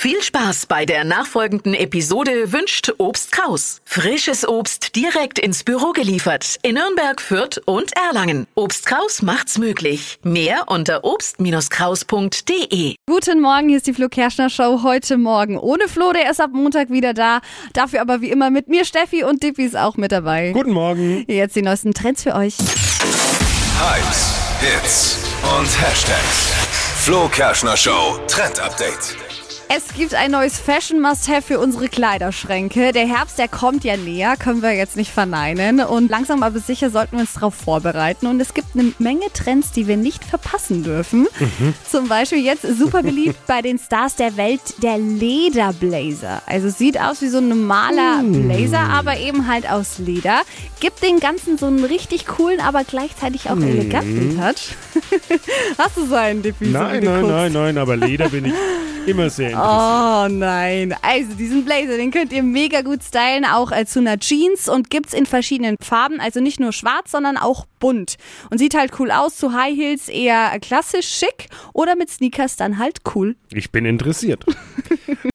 Viel Spaß bei der nachfolgenden Episode wünscht Obst Kraus. Frisches Obst direkt ins Büro geliefert in Nürnberg, Fürth und Erlangen. Obst Kraus macht's möglich. Mehr unter obst-kraus.de. Guten Morgen, hier ist die Flo Kerschner Show. Heute Morgen ohne Flo, der ist ab Montag wieder da. Dafür aber wie immer mit mir Steffi und Dippi ist auch mit dabei. Guten Morgen. Jetzt die neuesten Trends für euch. Hypes, Hits und Hashtags. Flo Kerschner Show Trend Update. Es gibt ein neues Fashion Must-Have für unsere Kleiderschränke. Der Herbst, der kommt ja näher, können wir jetzt nicht verneinen. Und langsam aber sicher sollten wir uns darauf vorbereiten. Und es gibt eine Menge Trends, die wir nicht verpassen dürfen. Zum Beispiel jetzt super beliebt bei den Stars der Welt der Lederblazer. Also sieht aus wie so ein normaler Blazer, aber eben halt aus Leder. Gibt den Ganzen so einen richtig coolen, aber gleichzeitig auch eleganten Touch. Hast du so einen, wie Nein, nein, nein, nein, aber Leder bin ich immer sehr interessiert. Oh nein. Also diesen Blazer, den könnt ihr mega gut stylen, auch äh, zu einer Jeans und gibt's in verschiedenen Farben, also nicht nur schwarz, sondern auch bunt. Und sieht halt cool aus, zu High Heels eher klassisch schick oder mit Sneakers dann halt cool. Ich bin interessiert.